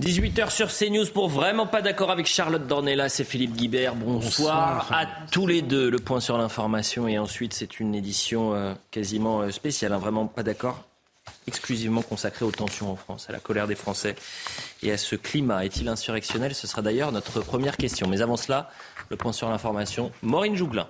18h sur CNews pour vraiment pas d'accord avec Charlotte Dornella, c'est Philippe Guibert. Bonsoir, à tous les deux. Le point sur l'information et ensuite c'est une édition euh, quasiment euh, spéciale, hein. vraiment pas d'accord, exclusivement consacrée aux tensions en France, à la colère des Français et à ce climat. Est-il insurrectionnel? Ce sera d'ailleurs notre première question. Mais avant cela, le point sur l'information, Maureen Jouglin.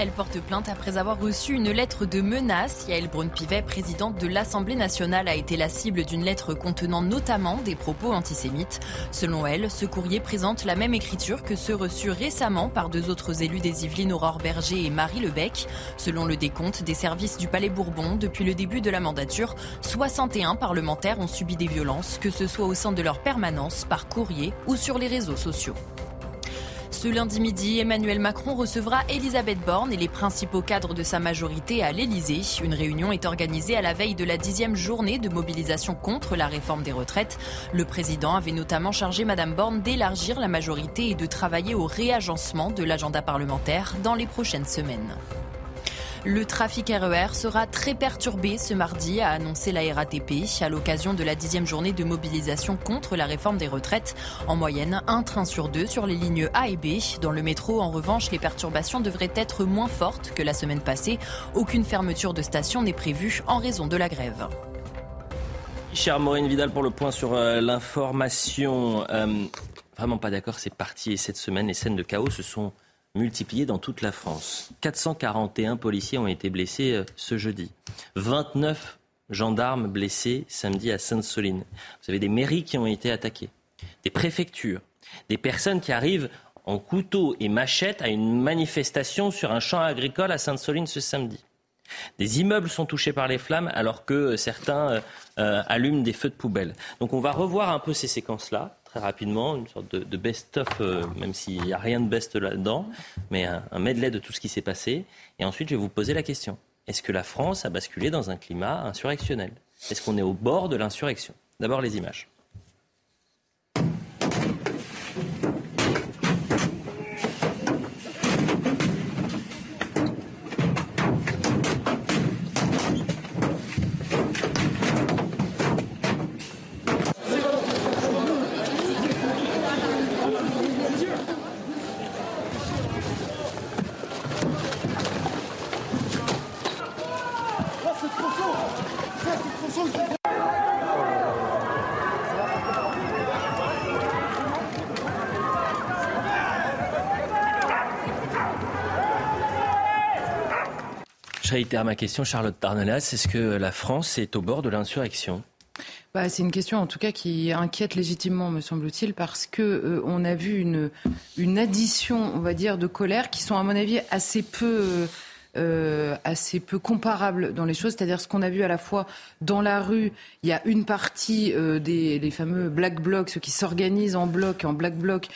Elle porte plainte après avoir reçu une lettre de menace. Yael Braun-Pivet, présidente de l'Assemblée nationale, a été la cible d'une lettre contenant notamment des propos antisémites. Selon elle, ce courrier présente la même écriture que ceux reçus récemment par deux autres élus des Yvelines, Aurore Berger et Marie Lebec. Selon le décompte des services du Palais Bourbon, depuis le début de la mandature, 61 parlementaires ont subi des violences, que ce soit au sein de leur permanence, par courrier ou sur les réseaux sociaux. Ce lundi midi, Emmanuel Macron recevra Elisabeth Borne et les principaux cadres de sa majorité à l'Elysée. Une réunion est organisée à la veille de la dixième journée de mobilisation contre la réforme des retraites. Le président avait notamment chargé Madame Borne d'élargir la majorité et de travailler au réagencement de l'agenda parlementaire dans les prochaines semaines. Le trafic RER e sera très perturbé ce mardi, a annoncé la RATP, à l'occasion de la dixième journée de mobilisation contre la réforme des retraites. En moyenne, un train sur deux sur les lignes A et B. Dans le métro, en revanche, les perturbations devraient être moins fortes que la semaine passée. Aucune fermeture de station n'est prévue en raison de la grève. Cher Maureen Vidal pour le point sur euh, l'information. Euh, vraiment pas d'accord, c'est parti. Et cette semaine, les scènes de chaos se sont multiplié dans toute la France. 441 policiers ont été blessés euh, ce jeudi. 29 gendarmes blessés samedi à Sainte-Soline. Vous avez des mairies qui ont été attaquées, des préfectures, des personnes qui arrivent en couteau et machette à une manifestation sur un champ agricole à Sainte-Soline ce samedi. Des immeubles sont touchés par les flammes alors que euh, certains euh, allument des feux de poubelle. Donc on va revoir un peu ces séquences-là rapidement, une sorte de, best-of, euh, même s'il n'y a rien de best là-dedans, mais un medley de tout ce qui s'est passé. Et ensuite, je vais vous poser la question. Est-ce que la France a basculé dans un climat insurrectionnel? Est-ce qu'on est au bord de l'insurrection? D'abord les images. Je réitère ma question, Charlotte Darnelas. Est-ce que la France est au bord de l'insurrection? Bah, c'est une question en tout cas qui inquiète légitimement, me semble-t-il, parce que euh, on a vu une, une addition, on va dire, de colère qui sont à mon avis assez peu euh, assez peu comparables dans les choses. C'est-à-dire ce qu'on a vu à la fois dans la rue, il y a une partie euh, des fameux black blocs, ceux qui s'organisent en bloc, en black bloc,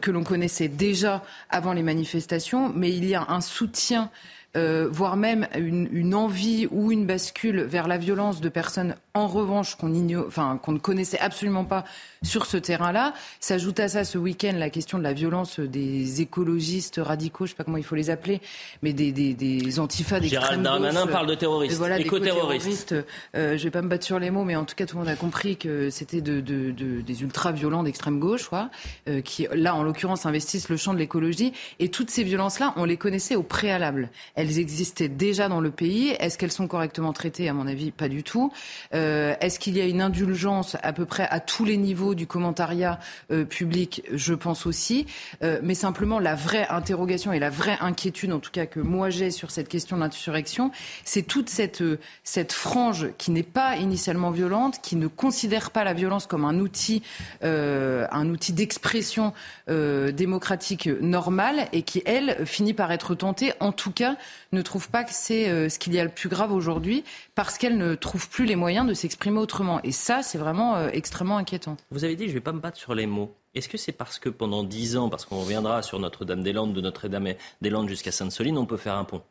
que l'on connaissait déjà avant les manifestations, mais il y a un soutien euh, voire même une, une, envie ou une bascule vers la violence de personnes en revanche qu'on enfin, qu'on ne connaissait absolument pas sur ce terrain-là. S'ajoute à ça ce week-end la question de la violence des écologistes radicaux, je sais pas comment il faut les appeler, mais des, des, des antifas d'extrême Gérald Darmanin parle de terroristes, voilà, éco-terroristes. Euh, je vais pas me battre sur les mots, mais en tout cas tout le monde a compris que c'était de, de, de, des ultra-violents d'extrême gauche, quoi, euh, qui là en l'occurrence investissent le champ de l'écologie. Et toutes ces violences-là, on les connaissait au préalable elles existaient déjà dans le pays. Est-ce qu'elles sont correctement traitées? À mon avis, pas du tout. Euh, est-ce qu'il y a une indulgence à peu près à tous les niveaux du commentariat euh, public? Je pense aussi. Euh, mais simplement, la vraie interrogation et la vraie inquiétude, en tout cas que moi j'ai sur cette question de l'insurrection, c'est toute cette, cette frange qui n'est pas initialement violente, qui ne considère pas la violence comme un outil, un outil d'expression démocratique normal et qui, elle, finit par être tentée, en tout cas, ne trouve pas que c'est euh, ce qu'il y a le plus grave aujourd'hui parce qu'elle ne trouve plus les moyens de s'exprimer autrement. Et ça, c'est vraiment euh, extrêmement inquiétant. Vous avez dit, je ne vais pas me battre sur les mots. Est-ce que c'est parce que pendant dix ans, parce qu'on reviendra sur Notre-Dame-des-Landes, de Notre-Dame-des-Landes jusqu'à Sainte-Soline, on peut faire un pont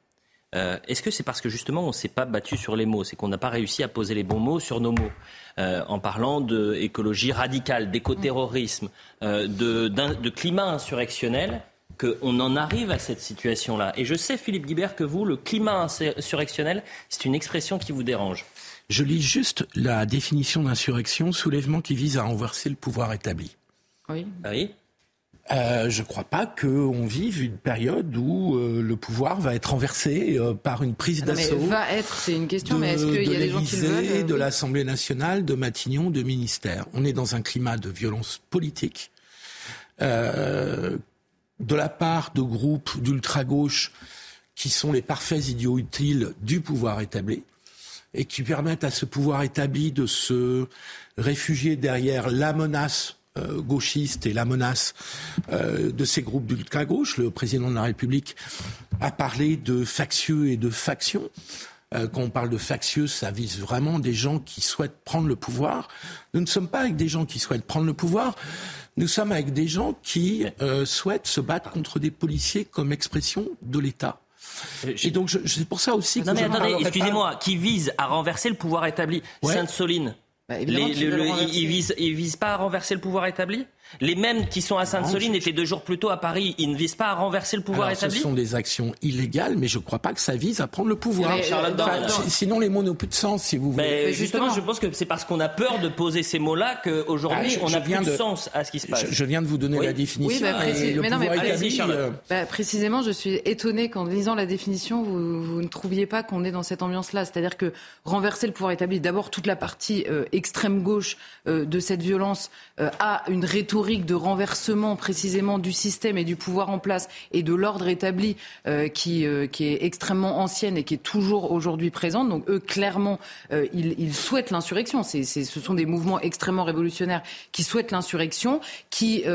euh, Est-ce que c'est parce que justement on ne s'est pas battu sur les mots, c'est qu'on n'a pas réussi à poser les bons mots sur nos mots, en parlant d'écologie radicale, d'écoterrorisme, de climat insurrectionnel qu'on en arrive à cette situation-là. Et je sais, Philippe Guibert, que vous, le climat insurrectionnel, c'est une expression qui vous dérange. Je lis juste la définition d'insurrection, soulèvement qui vise à renverser le pouvoir établi. Oui. Ah oui? Euh, je ne crois pas qu'on vive une période où euh, le pouvoir va être renversé euh, par une prise d'assaut. Va être, c'est une question, mais est-ce qu'il y a des gens qui le veulent De l'Assemblée nationale, de Matignon, de ministère. On est dans un climat de violence politique. De la part de groupes d'ultra-gauche qui sont les parfaits idiots utiles du pouvoir établi et qui permettent à ce pouvoir établi de se réfugier derrière la menace euh, gauchiste et la menace euh, de ces groupes d'ultra-gauche. Le président de la République a parlé de factieux et de factions. Euh, quand on parle de factieux, ça vise vraiment des gens qui souhaitent prendre le pouvoir. Nous ne sommes pas avec des gens qui souhaitent prendre le pouvoir. Nous sommes avec des gens qui souhaitent se battre contre des policiers comme expression de l'État. Et donc, c'est pour ça aussi que. Non, mais attendez, excusez-moi, qui vise à renverser le pouvoir établi? Sainte-Soline, bah, ils visent, visent pas à renverser le pouvoir établi? Les mêmes qui sont à Sainte-Soline étaient deux jours plus tôt à Paris. Ils ne visent pas à renverser le pouvoir établi. Ce sont des actions illégales, mais je ne crois pas que ça vise à prendre le pouvoir. sinon, les mots n'ont plus de sens, si vous voulez. Mais justement, je pense que c'est parce qu'on a peur de poser ces mots-là qu'aujourd'hui, ah, on n'a plus de, sens à ce qui se passe. Je, viens de vous donner la définition. mais, non, mais euh, bah, précisément, je suis étonné qu'en lisant la définition, vous, ne trouviez pas qu'on est dans cette ambiance-là. C'est-à-dire que renverser le pouvoir établi, d'abord toute la partie euh, extrême gauche euh, de cette violence a une rhétorique de renversement précisément du système et du pouvoir en place et de l'ordre établi euh, qui, euh, qui est extrêmement ancienne et qui est toujours aujourd'hui présente. Donc eux, clairement, euh, ils, ils, souhaitent l'insurrection. C'est, ce sont des mouvements extrêmement révolutionnaires qui souhaitent l'insurrection, qui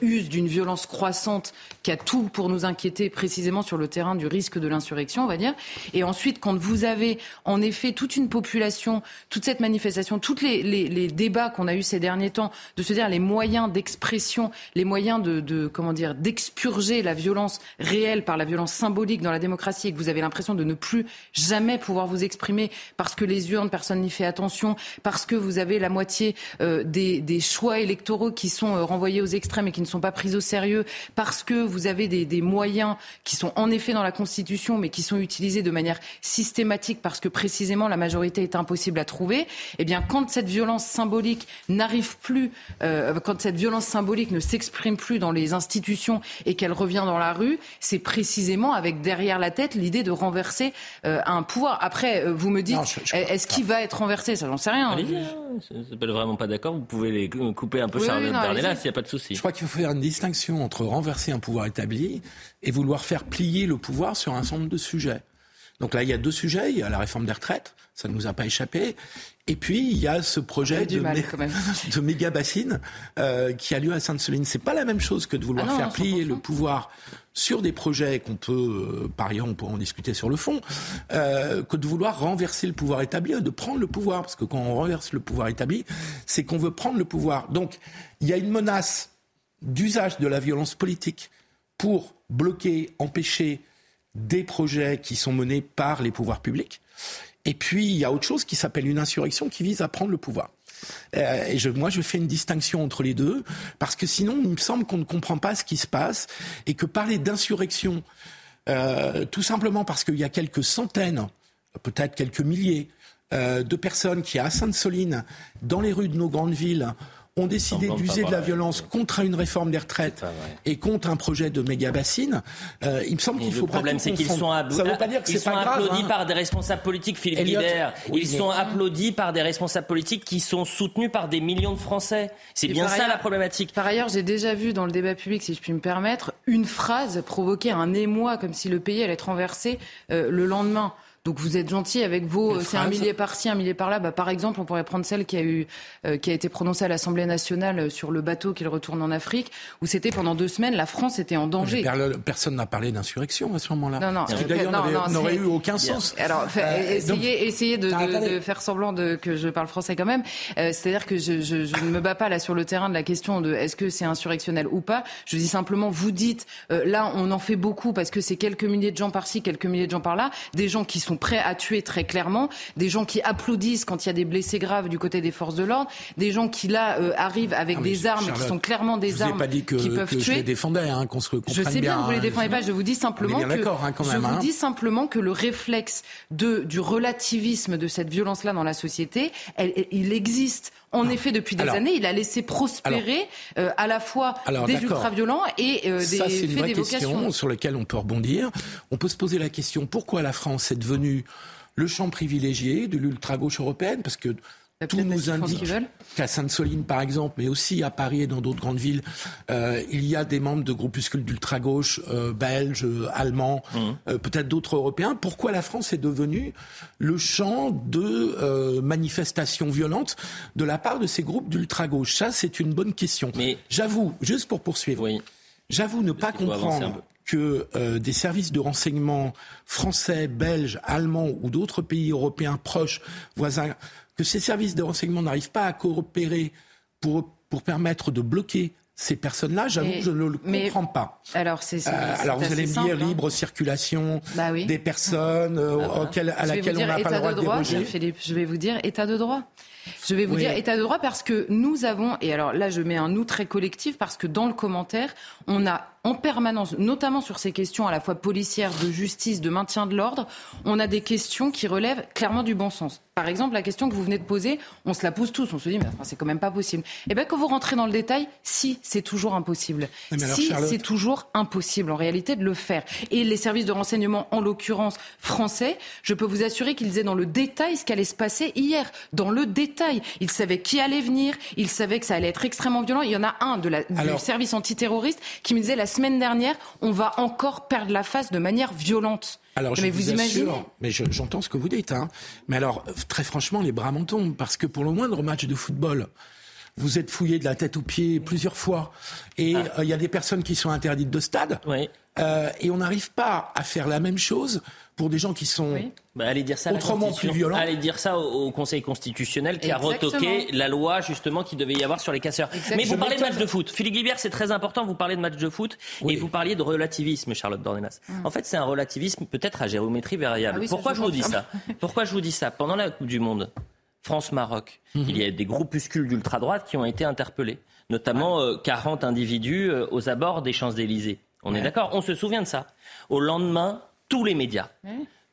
usent d'une violence croissante, qui a tout pour nous inquiéter précisément sur le terrain du risque de l'insurrection, on va dire. Et ensuite, quand vous avez en effet toute une population, toute cette manifestation, tous les, les, les débats qu'on a eus ces derniers temps, de se dire les moyens d'expression, les moyens de, comment dire d'expurger la violence réelle par la violence symbolique dans la démocratie et que vous avez l'impression de ne plus jamais pouvoir vous exprimer parce que les urnes, personne n'y fait attention, parce que vous avez la moitié euh, des, choix électoraux qui sont euh, renvoyés aux extrêmes et qui ne sont pas pris au sérieux, parce que vous avez des, moyens qui sont en effet dans la Constitution mais qui sont utilisés de manière systématique parce que précisément la majorité est impossible à trouver, eh bien quand cette violence symbolique n'arrive plus, euh, quand cette violence symbolique ne s'exprime plus dans les institutions et qu'elle revient dans la rue, c'est précisément avec derrière la tête l'idée de renverser euh, un pouvoir. Après, euh, vous me dites, est-ce qu'il va être renversé? Ça, j'en sais rien. Allez-y, hein. pas vraiment pas d'accord. Vous pouvez les couper un peu oui, Charles Bernella s'il n'y a pas de souci. Je crois qu'il faut faire une distinction entre renverser un pouvoir établi et vouloir faire plier le pouvoir sur un certain nombre de sujets. Donc là, il y a deux sujets. Il y a la réforme des retraites, ça ne nous a pas échappé. Et puis, il y a ce projet de, de, méga bassine euh, qui a lieu à Sainte-Soline. C'est pas la même chose que de vouloir ah faire plier le pouvoir sur des projets qu'on peut, euh, par ailleurs, on peut en discuter sur le fond, euh, que de vouloir renverser le pouvoir établi, de prendre le pouvoir. Parce que quand on renverse le pouvoir établi, c'est qu'on veut prendre le pouvoir. Donc, il y a une menace d'usage de la violence politique pour bloquer, empêcher des projets qui sont menés par les pouvoirs publics. Et puis, il y a autre chose qui s'appelle une insurrection qui vise à prendre le pouvoir. Euh, et je, moi, je fais une distinction entre les deux, parce que sinon, il me semble qu'on ne comprend pas ce qui se passe, et que parler d'insurrection, euh, tout simplement parce qu'il y a quelques centaines, peut-être quelques milliers, euh, de personnes qui, à Sainte-Soline, dans les rues de nos grandes villes, ont décidé d'user de la violence contre une réforme des retraites et contre un projet de méga bassine, euh, il me semble qu'il faut Le problème, c'est qu'ils sont, ils sont applaudis hein. par des responsables politiques, Philippe ils sont applaudis par des responsables politiques qui sont soutenus par des millions de Français. C'est bien ça la problématique. Par ailleurs, j'ai déjà vu dans le débat public, si je puis me permettre, une phrase provoquer un émoi comme si le pays allait être renversé euh, le lendemain. Donc vous êtes gentil avec vos, c'est un millier par-ci, un millier par-là. Bah, par exemple, on pourrait prendre celle qui a eu, euh, qui a été prononcée à l'Assemblée nationale euh, sur le bateau qu'il retourne en Afrique, où c'était pendant deux semaines, la France était en danger. Personne n'a parlé d'insurrection à ce moment-là. Non, non. Ce qui d'ailleurs n'aurait eu aucun sens. Alors, euh, essayez, essayez de, de, de, faire semblant de, que je parle français quand même. C'est-à-dire que je, je, je, ne me bats pas là sur le terrain de la question de est-ce que c'est insurrectionnel ou pas. Je dis simplement, vous dites, là, on en fait beaucoup parce que c'est quelques milliers de gens par-ci, quelques milliers de gens par-là, des gens qui sont sont prêts à tuer très clairement, des gens qui applaudissent quand il y a des blessés graves du côté des forces de l'ordre, des gens qui là euh, arrivent avec des armes qui sont clairement des armes pas dit que, qui peuvent que tuer. Je les défendais, hein, qu'on se Je sais bien, que vous les défendez pas. Je vous dis simplement que hein, quand même, je vous hein. dis simplement que le réflexe de du relativisme de cette violence-là dans la société, elle, il existe. En effet, depuis des années, il a laissé prospérer euh, à la fois des ultra-violents et euh, des Ça, c'est une vraie question sur laquelle on peut rebondir. On peut se poser la question pourquoi la France est devenue le champ privilégié de l'ultra-gauche européenne Parce que tout nous indique qu'à Sainte-Soline, par exemple, mais aussi à Paris et dans d'autres grandes villes, euh, il y a des membres de groupuscules d'ultra-gauche euh, belges, euh, allemands, mmh. euh, peut-être d'autres européens. Pourquoi la France est devenue le champ de euh, manifestations violentes de la part de ces groupes d'ultra-gauche? Ça, c'est une bonne question. Mais j'avoue, juste pour poursuivre, oui. j'avoue ne pas comprendre que euh, des services de renseignement français, belges, allemands ou d'autres pays européens proches, voisins, que ces services de renseignement n'arrivent pas à coopérer pour, pour permettre de bloquer ces personnes-là, j'avoue que je ne le comprends pas. Alors, c'est, euh, alors vous allez me dire hein. libre circulation bah oui. des personnes euh, bah, auxquelles, à laquelle on n'a pas le droit de, droit, déroger. Philippe, je vais vous dire état de droit. Je vais vous oui. dire état de droit parce que nous avons, et alors là je mets un nous très collectif parce que dans le commentaire, on a en permanence, notamment sur ces questions à la fois policières, de justice, de maintien de l'ordre, on a des questions qui relèvent clairement du bon sens. Par exemple, la question que vous venez de poser, on se la pose tous, on se dit, mais enfin, c'est quand même pas possible. Et bien, quand vous rentrez dans le détail, si, c'est toujours impossible. Si, c'est toujours impossible, en réalité, de le faire. Et les services de renseignement, en l'occurrence français, je peux vous assurer qu'ils disaient dans le détail ce qu'allait se passer hier. Dans le détail. Ils savaient qui allait venir, ils savaient que ça allait être extrêmement violent. Il y en a un de la, Alors, du service antiterroriste qui me disait la semaine dernière, on va encore perdre la face de manière violente. Alors, mais je vous, vous imaginez assure, mais j'entends ce que vous dites, hein. Mais alors, très franchement, les bras m'en tombent, parce que pour le moindre match de football, vous êtes fouillé de la tête aux pieds plusieurs fois, et il ah. euh, y a des personnes qui sont interdites de stade, oui. euh, et on n'arrive pas à faire la même chose pour des gens qui sont oui. bah, allez dire ça autrement plus violents. Allez dire ça au, au Conseil constitutionnel qui Exactement. a retoqué la loi justement qui devait y avoir sur les casseurs. Exactement. Mais vous parlez de match de foot. Philippe Guibert, c'est très important. Vous parlez de match de foot Oui. et vous parliez de relativisme, Charlotte Dornelas. En fait, c'est un relativisme peut-être à géométrie variable. Ah oui, Pourquoi je vous dis ça? Pourquoi je vous dis ça? Pendant la Coupe du Monde, France-Maroc, il y a des groupuscules d'ultra-droite qui ont été interpellés, notamment euh, 40 individus euh, aux abords des Champs-Élysées. On est d'accord? On se souvient de ça. Au lendemain, tous les médias,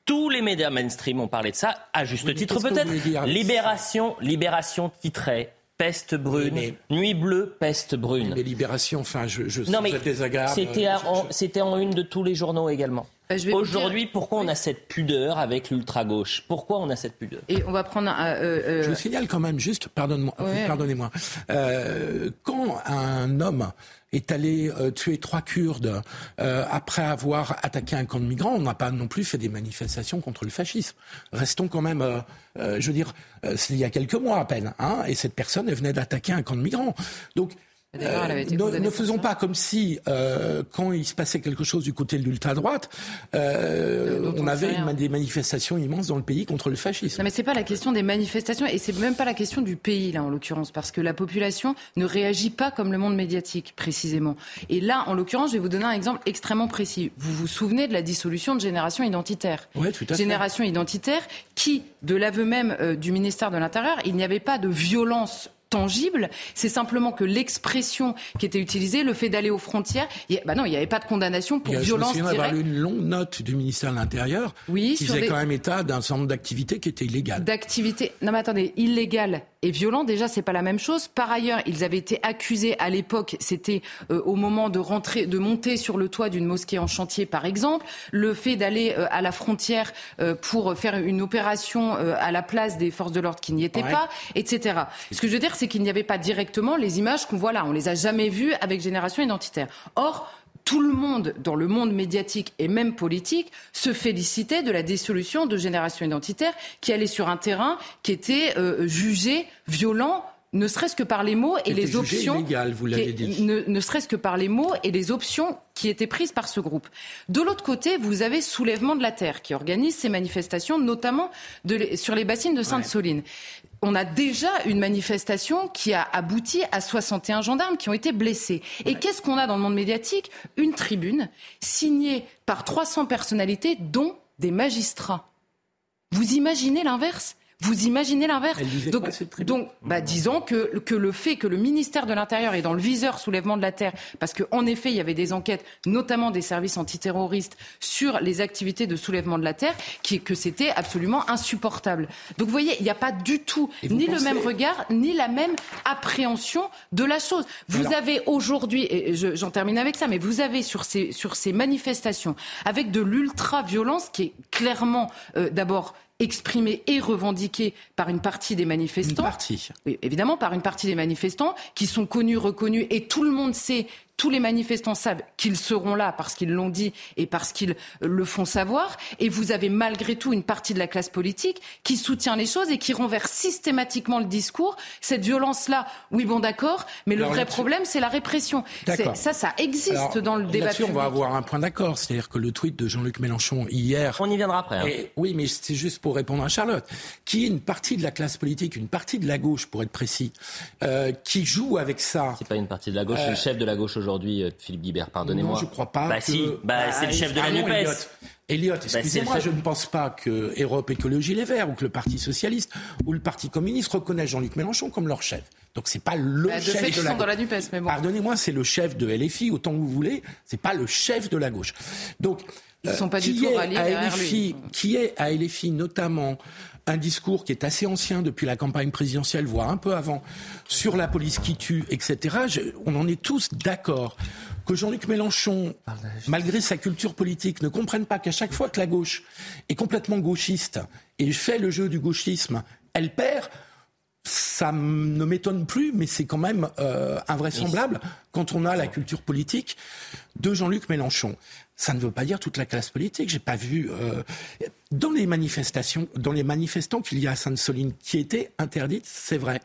tous les médias mainstream ont parlé de ça, à juste Oui, titre peut-être. Libération, Libération titrait Peste brune, Oui, nuit bleue, peste brune. Les libérations, enfin, je, je Non mais c'est désagréable. c'était Je- en, je- c'était en une de tous les journaux également. Bah, Aujourd'hui, dire- pourquoi on a cette pudeur avec l'ultra-gauche? Pourquoi on a cette pudeur? Et on va prendre un. euh, euh, Je vous signale quand même, juste, pardonne-moi, Ouais. pardonnez-moi, euh, quand un homme est allé euh, tuer trois Kurdes euh, après avoir attaqué un camp de migrants, on n'a pas non plus fait des manifestations contre le fascisme. Restons quand même, euh, euh, je veux dire, euh, c'est il y a quelques mois à peine, hein, et cette personne elle venait d'attaquer un camp de migrants. Donc elle avait été ne, faisons pas comme si, euh, quand il se passait quelque chose du côté de l'ultra-droite, euh, dont on avait une- des manifestations immenses dans le pays contre le fascisme. Non mais c'est pas la question des manifestations et c'est même pas la question du pays là en l'occurrence parce que la population ne réagit pas comme le monde médiatique précisément. Et là en l'occurrence je vais vous donner un exemple extrêmement précis. Vous vous souvenez de la dissolution de Génération Identitaire Ouais, tout à fait. Génération Identitaire qui, de l'aveu même euh, du ministère de l'Intérieur, il n'y avait pas de violence tangible, c'est simplement que l'expression qui était utilisée, le fait d'aller aux frontières, il y a- bah non, il n'y avait pas de condamnation pour Il y a- violence je me souviens d'avoir directe. lu une longue note du ministère de l'Intérieur Oui, qui faisait des- quand même état d'un certain nombre d'activités qui étaient illégales. d'activité. Non mais attendez, illégal et violent, déjà c'est pas la même chose. Par ailleurs, ils avaient été accusés à l'époque, c'était euh, au moment de rentrer, de monter sur le toit d'une mosquée en chantier, par exemple, le fait d'aller euh, à la frontière euh, pour faire une opération à la place des forces de l'ordre qui n'y étaient Ouais. pas, etc. Ce que je veux dire, c'est qu'il n'y avait pas directement les images qu'on voit là. On les a jamais vues avec Génération Identitaire. Or tout le monde, dans le monde médiatique et même politique, se félicitait de la dissolution de Génération Identitaire qui allait sur un terrain qui était euh, jugé violent ne serait-ce que par les mots et les options, illégal, vous l'avez qui- dit. ne, ne serait-ce que par les mots et les options qui étaient prises par ce groupe. De l'autre côté, vous avez Soulèvement de la Terre qui organise ces manifestations, notamment de sur les bassines de Sainte-Soline. On a déjà une manifestation qui a abouti à 61 gendarmes qui ont été blessés. Et qu'est-ce qu'on a dans le monde médiatique? Une tribune signée par 300 personnalités, dont des magistrats. Vous imaginez l'inverse? Vous imaginez l'inverse Donc, donc bah, disons que, que le fait que le ministère de l'Intérieur est dans le viseur soulèvement de la terre, parce qu'en effet, il y avait des enquêtes, notamment des services antiterroristes, sur les activités de soulèvement de la terre, qui, que c'était absolument insupportable. Donc vous voyez, il n'y a pas du tout ni le même regard, ni la même appréhension de la chose. Vous avez aujourd'hui, et j'en termine avec ça, mais vous avez sur ces, sur ces manifestations, avec de l'ultra-violence qui est clairement, euh, d'abord, exprimé et revendiqué par une partie des manifestants. Une partie. Oui, évidemment, par une partie des manifestants qui sont connus, reconnus, et tout le monde sait tous les manifestants savent qu'ils seront là parce qu'ils l'ont dit et parce qu'ils le font savoir. Et vous avez malgré tout une partie de la classe politique qui soutient les choses et qui renverse systématiquement le discours. Cette violence-là, oui, bon, d'accord, mais le vrai problème, c'est la répression. Ça, ça existe dans le débat public. on va avoir un point d'accord. C'est-à-dire que le tweet de Jean-Luc Mélenchon hier. On y viendra après. Hein. oui, mais c'est juste pour répondre à Charlotte, qui est une partie de la classe politique, une partie de la gauche, pour être précis, euh, qui joue avec ça. C'est pas une partie de la gauche, c'est le chef de la gauche aujourd'hui, euh, Philippe Guibert, pardonnez-moi. Non, je crois pas. Bah si, bah, c'est le bah, chef de la NUPES. Elliot, bah, excusez-moi, je ne pense pas que Europe Écologie Les Verts ou que le Parti Socialiste ou le Parti Communiste reconnaissent Jean-Luc Mélenchon comme leur chef. Donc c'est pas le bah, chef de, la... la NUPES, mais bon. Pardonnez-moi, c'est le chef de LFI, autant que vous voulez, c'est pas le chef de la gauche. Donc, Ils ne sont pas du tout à LFI, Qui est à LFI notamment un discours qui est assez ancien depuis la campagne présidentielle, voire un peu avant, sur la police qui tue, etc. on en est tous d'accord que Jean-Luc Mélenchon, malgré sa culture politique, ne comprenne pas qu'à chaque fois que la gauche est complètement gauchiste et fait le jeu du gauchisme, elle perd. Ça ne m'étonne plus, mais c'est quand même euh, invraisemblable quand on a la culture politique de Jean-Luc Mélenchon. Ça ne veut pas dire toute la classe politique. J'ai pas vu euh, dans les manifestations, dans les manifestants qu'il y a à Sainte-Soline qui étaient interdites, c'est vrai.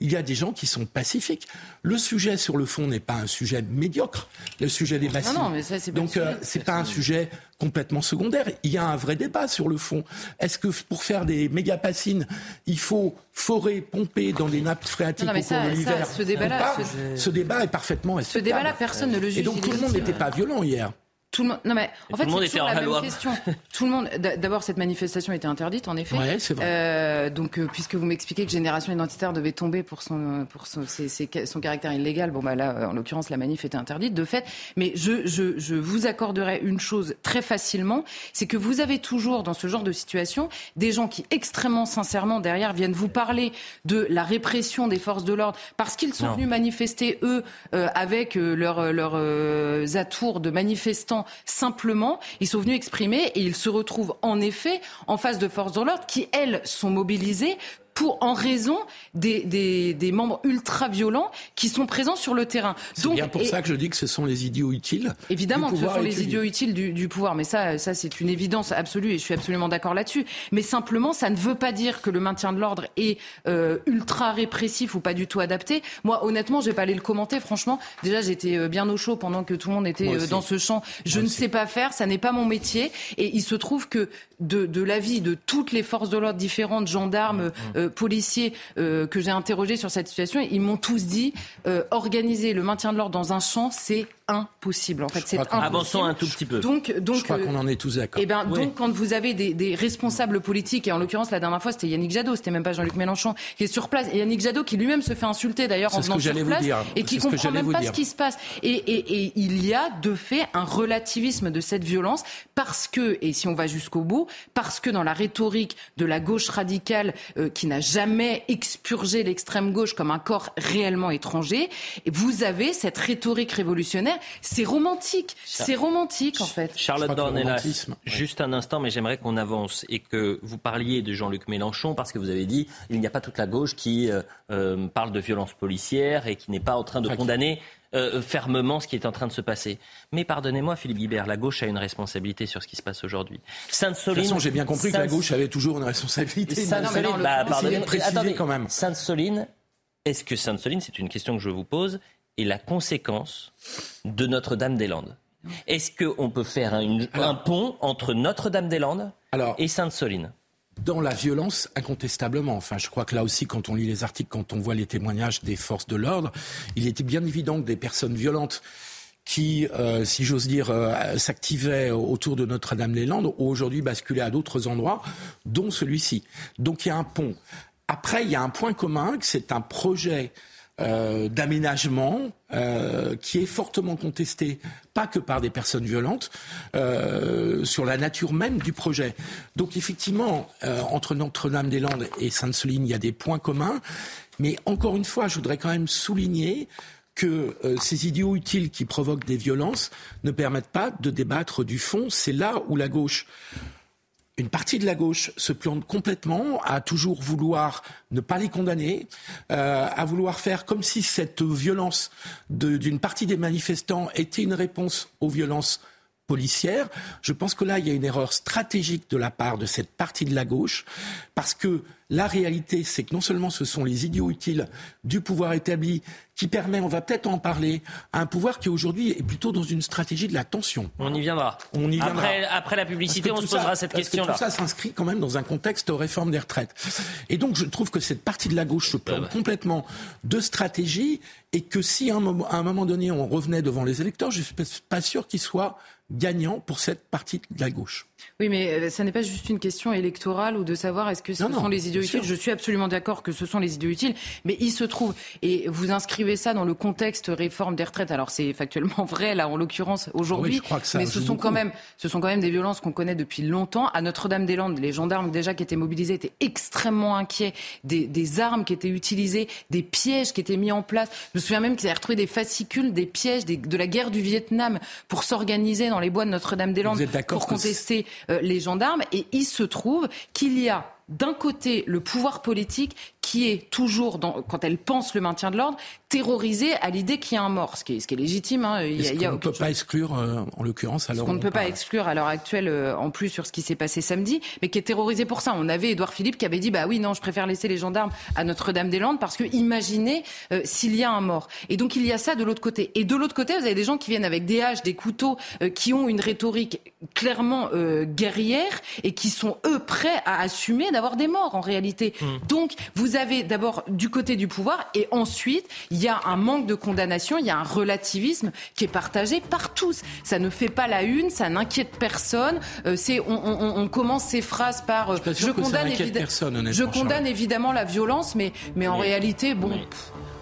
Il y a des gens qui sont pacifiques. Le sujet sur le fond n'est pas un sujet médiocre. Le sujet des bassines. Non, non, mais ça, c'est Donc euh, c'est pas un sujet complètement secondaire. Il y a un vrai débat sur le fond. Est-ce que pour faire des méga bassines, il faut forer, pomper dans des nappes phréatiques au cours de l'hiver ce débat-là, ce... débat est parfaitement Ce débat-là, personne ne le juge. Et donc tout le monde n'était pas violent hier. Tout le monde. Non mais en fait, c'est toujours la même question. Tout le monde. D'abord, cette manifestation était interdite, en effet. Ouais, c'est vrai. Euh, donc, euh, puisque vous m'expliquez que Génération Identitaire devait tomber pour son pour son, son caractère illégal, bon bah là, en l'occurrence, la manif était interdite de fait. Mais je, je, je vous accorderai une chose très facilement, c'est que vous avez toujours dans ce genre de situation des gens qui extrêmement sincèrement derrière viennent vous parler de la répression des forces de l'ordre parce qu'ils sont venus manifester eux euh, avec leurs leurs atours de manifestants simplement. Ils sont venus exprimer et ils se retrouvent en effet en face de forces de l'ordre qui, elles, sont mobilisées pour, en raison des, des, des membres ultra-violents qui sont présents sur le terrain. C'est bien pour ça que je dis que ce sont les idiots utiles. Évidemment que ce sont les idiots utiles du, du, pouvoir, mais ça, ça c'est une évidence absolue et je suis absolument d'accord là-dessus. Mais simplement, ça ne veut pas dire que le maintien de l'ordre est euh, ultra-répressif ou pas du tout adapté. Moi, honnêtement, je vais pas aller le commenter. Franchement, déjà, j'étais euh, bien au chaud pendant que tout le monde était euh, dans ce champ. Je ne sais pas faire, ça n'est pas mon métier. Et il se trouve que de, de l'avis de toutes les forces de l'ordre différentes, gendarmes, mmh, mmh. Euh, policiers euh, que j'ai interrogés sur cette situation, ils m'ont tous dit euh, organiser le maintien de l'ordre dans un champ, c'est impossible. En fait, c'est impossible. Avançons un tout petit peu. Donc, donc, je crois qu'on en est tous d'accord. Et eh ben, donc, quand vous avez des, des, responsables politiques, et en l'occurrence, la dernière fois, c'était Yannick Jadot, c'était même pas Jean-Luc Mélenchon, qui est sur place. Et Yannick Jadot, qui lui-même se fait insulter d'ailleurs en venant sur place, et qui comprend même pas ce qui se passe. Et, et, et il y a de fait un relativisme de cette violence parce que, et si on va jusqu'au bout, parce que dans la rhétorique de la gauche radicale, euh, qui n'a jamais expurgé l'extrême gauche comme un corps réellement étranger, vous avez cette rhétorique révolutionnaire c'est romantique. C'est romantique, en fait. Charlotte Dornelas, juste un instant, mais j'aimerais qu'on avance et que vous parliez de Jean-Luc Mélenchon parce que vous avez dit il n'y a pas toute la gauche qui euh, euh, parle de violence policière et qui n'est pas en train de condamner. Euh, fermement ce qui est en train de se passer. Mais pardonnez-moi, Philippe Guibert, la gauche a une responsabilité sur ce qui se passe aujourd'hui. Sainte-Soline. De toute façon, j'ai bien compris que la gauche avait toujours une responsabilité. Sainte-Soline, bah, pardonnez, quand même. Sainte-Soline, est-ce que Sainte-Soline, c'est une question que je vous pose, est la conséquence de Notre-Dame-des-Landes? Est-ce qu'on peut faire un, pont entre Notre-Dame-des-Landes et Sainte-Soline? Dans la violence, incontestablement. Enfin, je crois que là aussi, quand on lit les articles, quand on voit les témoignages des forces de l'ordre, il était bien évident que des personnes violentes qui, euh, si j'ose dire, euh, s'activait autour de Notre-Dame-les-Landes, ont aujourd'hui basculé à d'autres endroits, dont celui-ci. Donc il y a un pont. Après, il y a un point commun, c'est un projet euh, d'aménagement euh, qui est fortement contesté, pas que par des personnes violentes, euh, sur la nature même du projet. Donc effectivement, euh, entre Notre-Dame-des-Landes et Sainte-Soline, il y a des points communs, mais encore une fois, je voudrais quand même souligner que euh, ces idiots utiles qui provoquent des violences ne permettent pas de débattre du fond. C'est là où la gauche une partie de la gauche se plante complètement à toujours vouloir ne pas les condamner, euh, à vouloir faire comme si cette violence d'une partie des manifestants était une réponse aux violences policières. Je pense que là, il y a une erreur stratégique de la part de cette partie de la gauche, parce que la réalité, c'est que non seulement ce sont les idiots utiles du pouvoir établi qui permet, on va peut-être en parler, à un pouvoir qui aujourd'hui est plutôt dans une stratégie de la tension. On y viendra. On y viendra. Après, après la publicité, on se posera cette question-là. Tout ça s'inscrit quand même dans un contexte de réforme des retraites. Et donc, je trouve que cette partie de la gauche se plante complètement de stratégie et que si à un, moment, à un moment donné on revenait devant les électeurs, je ne suis pas sûr qu'ils soient gagnants pour cette partie de la gauche. Oui, mais euh, ça n'est pas juste une question électorale ou de savoir est-ce que ce sont les idiots utiles. Je suis absolument d'accord que ce sont les idiots utiles, mais il se trouve, et vous inscrivez ça dans le contexte réforme des retraites. Alors c'est factuellement vrai là, en l'occurrence aujourd'hui, mais ce sont quand même, ce sont quand même des violences qu'on connaît depuis longtemps. À Notre-Dame-des-Landes, les gendarmes déjà qui étaient mobilisés étaient extrêmement inquiets des, des, armes qui étaient utilisées, des pièges qui étaient mis en place. Je me souviens même qu'ils avaient retrouvé des fascicules, des pièges de la guerre du Vietnam pour s'organiser dans les bois de Notre-Dame-des-Landes pour contester les gendarmes. Et il se trouve qu'il y a d'un côté le pouvoir politique qui est toujours, quand elle pense le maintien de l'ordre, terrorisée à l'idée qu'il y a un mort, ce qui est, ce qui est légitime. Hein. Il y a, on ne peut pas exclure, euh, en l'occurrence, alors. Ce qu'on ne peut pas exclure à l'heure actuelle, euh, en plus sur ce qui s'est passé samedi, mais qui est terrorisé pour ça. On avait Édouard Philippe qui avait dit, bah oui, non, je préfère laisser les gendarmes à Notre-Dame-des-Landes parce que imaginez euh, s'il y a un mort. Et donc il y a ça de l'autre côté. Et de l'autre côté, vous avez des gens qui viennent avec des haches, des couteaux, qui ont une rhétorique clairement guerrière et qui sont eux prêts à assumer d'avoir des morts en réalité. Mmh. Donc vous avez d'abord du côté du pouvoir et ensuite il y a un manque de condamnation, il y a un relativisme qui est partagé par tous. Ça ne fait pas la une, ça n'inquiète personne. Euh, c'est on, on, on, commence ces phrases par euh, je, condamne, je condamne évidemment la violence, mais mais en réalité bon.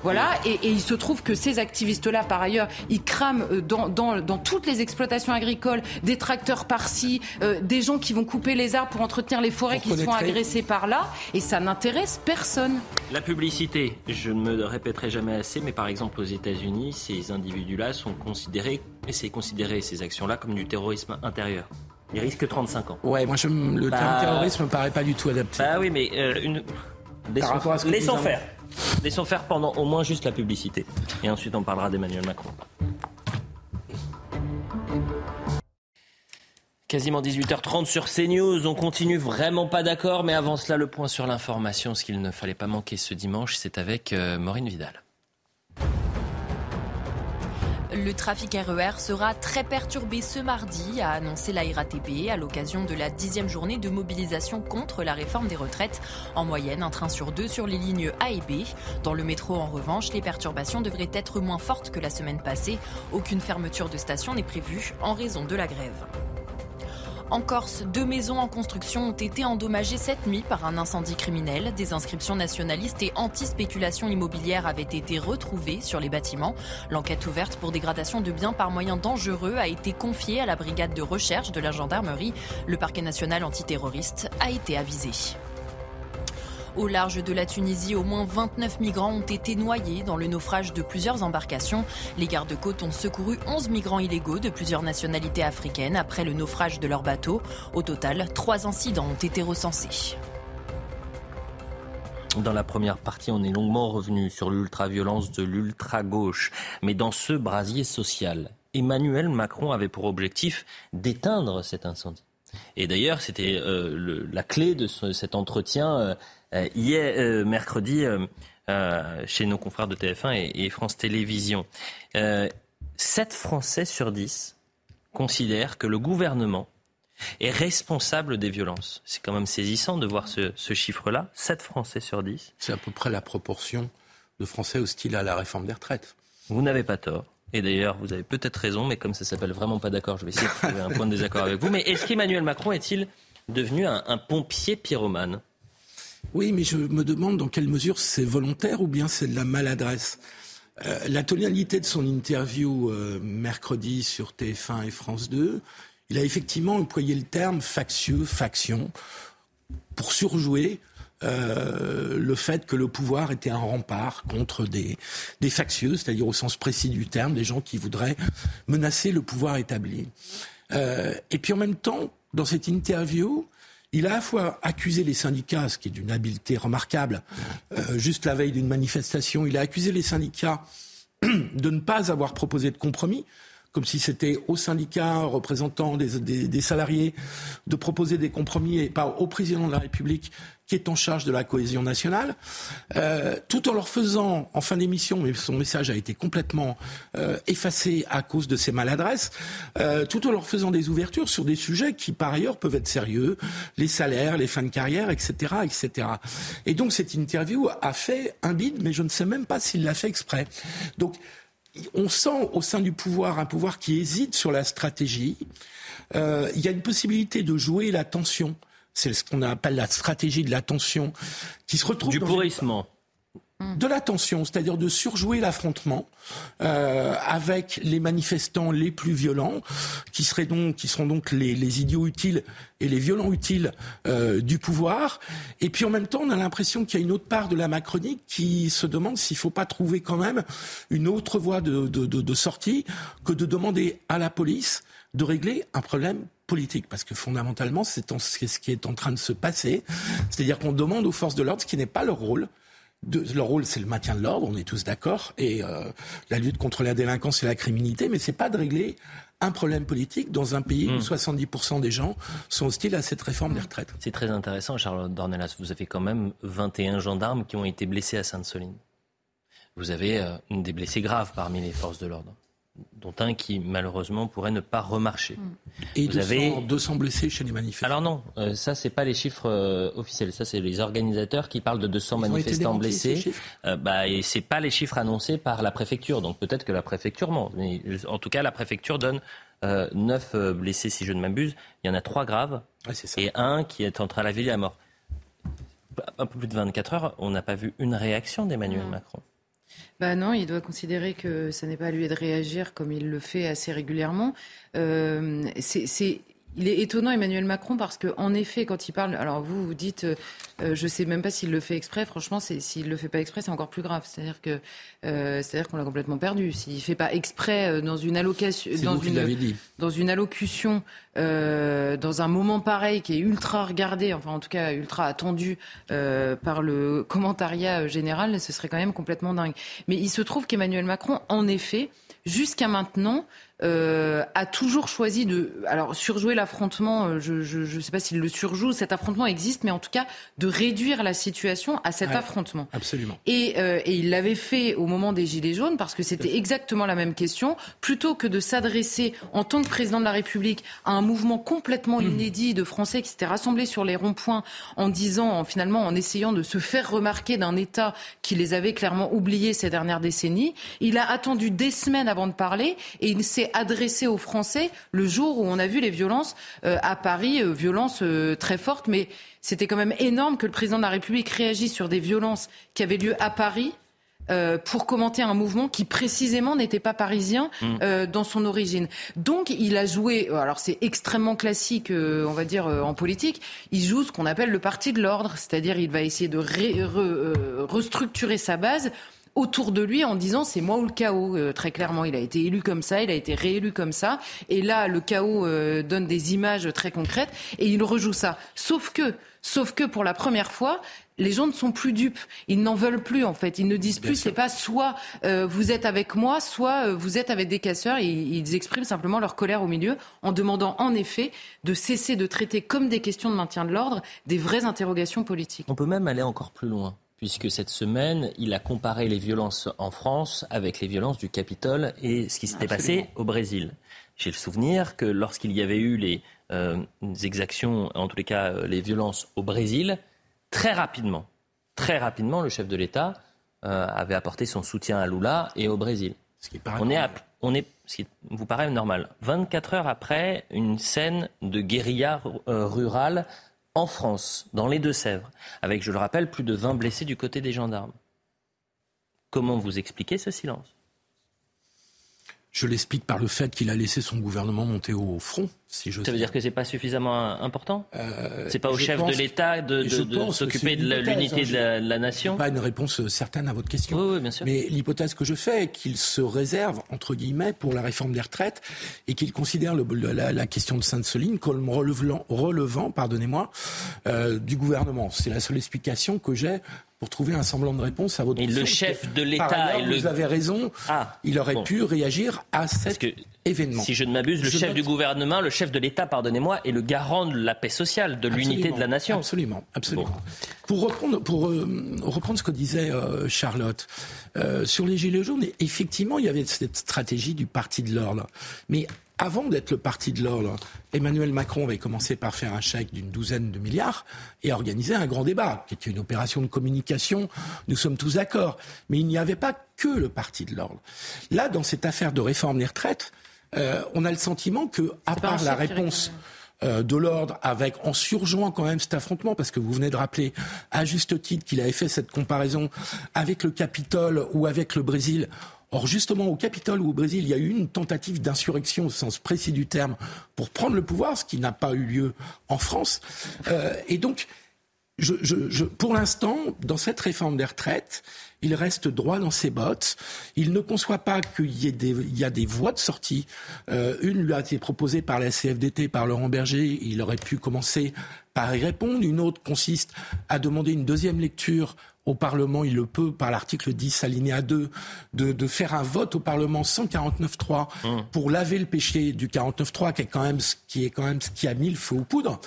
Voilà, et, et, il se trouve que ces activistes-là, par ailleurs, ils crament euh, dans, dans, dans, toutes les exploitations agricoles des tracteurs par-ci, euh, des gens qui vont couper les arbres pour entretenir les forêts qui se font agresser par là, et ça n'intéresse personne. La publicité, je ne me répéterai jamais assez, mais par exemple aux États-Unis, ces individus-là sont considérés, et c'est considéré ces actions-là comme du terrorisme intérieur. Ils risquent 35 ans. Ouais, moi je, le terme bah, terrorisme me paraît pas du tout adapté. Bah oui, mais euh, une... laissons faire. Laissons faire pendant au moins juste la publicité. Et ensuite, on parlera d'Emmanuel Macron. Quasiment 18h30 sur CNews. On continue vraiment pas d'accord, mais avant cela, le point sur l'information, ce qu'il ne fallait pas manquer ce dimanche, c'est avec euh, Maureen Vidal. Le trafic RER e sera très perturbé ce mardi, a annoncé la RATP à l'occasion de la dixième journée de mobilisation contre la réforme des retraites. En moyenne, un train sur deux sur les lignes A et B. Dans le métro, en revanche, les perturbations devraient être moins fortes que la semaine passée. Aucune fermeture de station n'est prévue en raison de la grève. En Corse, deux maisons en construction ont été endommagées cette nuit par un incendie criminel. Des inscriptions nationalistes et anti-spéculation immobilière avaient été retrouvées sur les bâtiments. L'enquête ouverte pour dégradation de biens par moyens dangereux a été confiée à la brigade de recherche de la gendarmerie. Le parquet national antiterroriste a été avisé. Au large de la Tunisie, au moins 29 migrants ont été noyés dans le naufrage de plusieurs embarcations. Les gardes-côtes ont secouru 11 migrants illégaux de plusieurs nationalités africaines après le naufrage de leur bateau. Au total, trois incidents ont été recensés. Dans la première partie, on est longuement revenu sur l'ultra-violence de l'ultra-gauche. Mais dans ce brasier social, Emmanuel Macron avait pour objectif d'éteindre cet incendie. Et d'ailleurs, c'était euh, la clé de cet entretien euh, hier, euh, mercredi, euh, chez nos confrères de TF1 et, France Télévisions. 7 Français sur 10 considèrent que le gouvernement est responsable des violences. C'est quand même saisissant de voir ce, ce chiffre-là. 7 Français sur 10. C'est à peu près la proportion de Français hostiles à la réforme des retraites. Vous n'avez pas tort. et d'ailleurs vous avez peut-être raison, mais comme ça s'appelle vraiment pas d'accord, je vais essayer de trouver un point de désaccord avec vous. Mais est-ce qu'Emmanuel Macron est-il devenu un, pompier pyromane? Oui, mais je me demande dans quelle mesure c'est volontaire ou bien c'est de la maladresse. Euh, la tonalité de son interview euh, mercredi sur TF1 et France 2, il a effectivement employé le terme factieux, faction, pour surjouer euh, le fait que le pouvoir était un rempart contre des, factieux, c'est-à-dire au sens précis du terme, des gens qui voudraient menacer le pouvoir établi. Et puis en même temps, dans cette interview, il a à la fois accusé les syndicats, ce qui est d'une habileté remarquable, euh, juste la veille d'une manifestation, il a accusé les syndicats de ne pas avoir proposé de compromis, comme si c'était aux syndicats représentants des, des, des, salariés de proposer des compromis et pas au président de la République qui est en charge de la cohésion nationale, euh, tout en leur faisant, en fin d'émission, mais son message a été complètement euh, effacé à cause de ses maladresses, euh, tout en leur faisant des ouvertures sur des sujets qui, par ailleurs, peuvent être sérieux, les salaires, les fins de carrière, etc., etc. Et donc cette interview a fait un bide, mais je ne sais même pas s'il l'a fait exprès. Donc on sent au sein du pouvoir un pouvoir qui hésite sur la stratégie. Euh, il y a une possibilité de jouer la tension. C'est ce qu'on appelle la stratégie de la tension, qui se retrouve du pourrissement. De l'attention, c'est-à-dire de surjouer l'affrontement euh, avec les manifestants les plus violents, qui seraient donc, qui seront donc les, les idiots utiles et les violents utiles euh, du pouvoir. Et puis en même temps, on a l'impression qu'il y a une autre part de la Macronie qui se demande s'il ne faut pas trouver quand même une autre voie de, de, de, de sortie que de demander à la police de régler un problème politique, parce que fondamentalement, c'est ce qui est en train de se passer. C'est-à-dire qu'on demande aux forces de l'ordre, ce qui n'est pas leur rôle, de, leur rôle, c'est le maintien de l'ordre, on est tous d'accord, et euh, la lutte contre la délinquance et la criminalité, mais c'est pas de régler un problème politique dans un pays où 70% hmm. des gens sont hostiles à cette réforme des retraites. C'est très intéressant, Charlotte Dornelas. Vous avez quand même 21 gendarmes qui ont été blessés à Sainte-Soline. Vous avez euh, des blessés graves parmi les forces de l'ordre dont un qui malheureusement pourrait ne pas remarcher. Mm. Et Vous 200, avez 200 blessés chez les manifestants. Alors non, euh, ça c'est pas les chiffres euh, officiels, ça c'est les organisateurs qui parlent de 200 manifestants blessés. Euh, bah, et c'est pas les chiffres annoncés par la préfecture, donc peut-être que la préfecture ment. Mais en tout cas, la préfecture donne euh, 9 blessés si je ne m'abuse. Il y en a 3 graves et un qui est entre la vie et la mort. Un peu plus de 24 heures, on n'a pas vu une réaction d'Emmanuel mm. Macron. Bah non, il doit considérer que ça n'est pas à lui de réagir comme il le fait assez régulièrement. Euh, il est étonnant Emmanuel Macron parce que en effet quand il parle alors vous vous dites euh, euh je sais même pas s'il le fait exprès franchement s'il le fait pas exprès c'est encore plus grave. C'est-à-dire que euh, c'est-à-dire qu'on l'a complètement perdu. S'il fait pas exprès euh, dans une allocation dans une dans une allocution dans un moment pareil qui est ultra regardé enfin en tout cas ultra attendu par le commentariat général ce serait quand même complètement dingue. Mais il se trouve qu'Emmanuel Macron en effet jusqu'à maintenant euh, a toujours choisi de, alors surjouer l'affrontement. Euh, je ne sais pas s'il le surjoue. Cet affrontement existe, mais en tout cas de réduire la situation à cet affrontement. Absolument. Et, euh, et il l'avait fait au moment des Gilets jaunes parce que c'était exactement la même question. Plutôt que de s'adresser en tant que président de la République à un mouvement complètement hmm. inédit de Français qui s'étaient rassemblés sur les ronds-points en disant, finalement, en essayant de se faire remarquer d'un État qui les avait clairement oubliés ces dernières décennies, il a attendu des semaines avant de parler et il s'est adressé aux Français le jour où on a vu les violences euh, à Paris, euh, violences euh, très fortes, mais c'était quand même énorme que le président de la République réagisse sur des violences qui avaient lieu à Paris. pour commenter un mouvement qui précisément n'était pas parisien mmh. dans son origine. Donc il a joué, alors c'est extrêmement classique, on va dire en politique, il joue ce qu'on appelle le parti de l'ordre, c'est-à-dire il va essayer de restructurer sa base autour de lui en disant c'est moi ou le chaos. Euh, très clairement, il a été élu comme ça, il a été réélu comme ça. Et là, le chaos euh, donne des images très concrètes et il rejoue ça. Sauf que, sauf que pour la première fois, les gens ne sont plus dupes. Ils n'en veulent plus en fait. Ils ne disent plus c'est pas soit euh, vous êtes avec moi, soit vous êtes avec des casseurs. Et ils expriment simplement leur colère au milieu en demandant en effet de cesser de traiter comme des questions de maintien de l'ordre des vraies interrogations politiques. On peut même aller encore plus loin puisque cette semaine, il a comparé les violences en France avec les violences du Capitole et ce qui s'était passé au Brésil. J'ai le souvenir que lorsqu'il y avait eu les, euh, exactions, en tous les cas euh, les violences au Brésil, très rapidement, très rapidement, le chef de l'État euh, avait apporté son soutien à Lula et au Brésil. On est, à, on est, ce qui vous paraît normal, 24 heures après une scène de guérilla rurale en France, dans les Deux-Sèvres, avec, je le rappelle, plus de 20 blessés du côté des gendarmes. Comment vous expliquez ce silence? Je l'explique par le fait qu'il a laissé son gouvernement monter au front. Si ça veut dire que c'est pas suffisamment important? Euh, C'est pas au chef de l'État de, s'occuper de l'unité de, la, nation Pas une réponse certaine à votre question. Oui, oui, bien sûr. Mais l'hypothèse que je fais est qu'il se réserve entre guillemets pour la réforme des retraites et qu'il considère le, la, question de Sainte-Soline comme relevant, relevant pardonnez-moi, euh, du gouvernement. C'est la seule explication que j'ai pour trouver un semblant de réponse à votre question. Et le chef de l'État. Vous avez raison. Ah, il aurait pu réagir à cet événement. Si je ne m'abuse, le chef du gouvernement, le chef de l'État, pardonnez-moi, est le garant de la paix sociale, de l'unité de la nation. Absolument, absolument. Pour reprendre, pour euh, reprendre ce que disait euh, Charlotte euh, sur les gilets jaunes, effectivement, il y avait cette stratégie du parti de l'ordre, mais avant d'être le parti de l'ordre, Emmanuel Macron avait commencé par faire un chèque d'une douzaine de milliards et organiser un grand débat, qui était une opération de communication. Nous sommes tous d'accord. Mais il n'y avait pas que le parti de l'ordre. Là, dans cette affaire de réforme des retraites, euh, on a le sentiment que, à part la réponse euh, de l'ordre, avec en surjouant quand même cet affrontement, parce que vous venez de rappeler à juste titre qu'il avait fait cette comparaison avec le Capitole ou avec le Brésil. Or, justement, au Capitole ou au Brésil, il y a eu une tentative d'insurrection au sens précis du terme pour prendre le pouvoir, ce qui n'a pas eu lieu en France. Euh, et donc, je, je, pour l'instant, dans cette réforme des retraites, il reste droit dans ses bottes. Il ne conçoit pas qu'il y ait des, il y a des voies de sortie. Euh, une lui a été proposée par la CFDT, par Laurent Berger. Il aurait pu commencer par y répondre. Une autre consiste à demander une deuxième lecture au Parlement, il le peut, par l'article 10, alinéa 2, de, de faire un vote au Parlement sans 49.3 mmh. pour laver le péché du 49.3, qui est quand même ce qui est quand même ce qui a mis le feu aux poudres.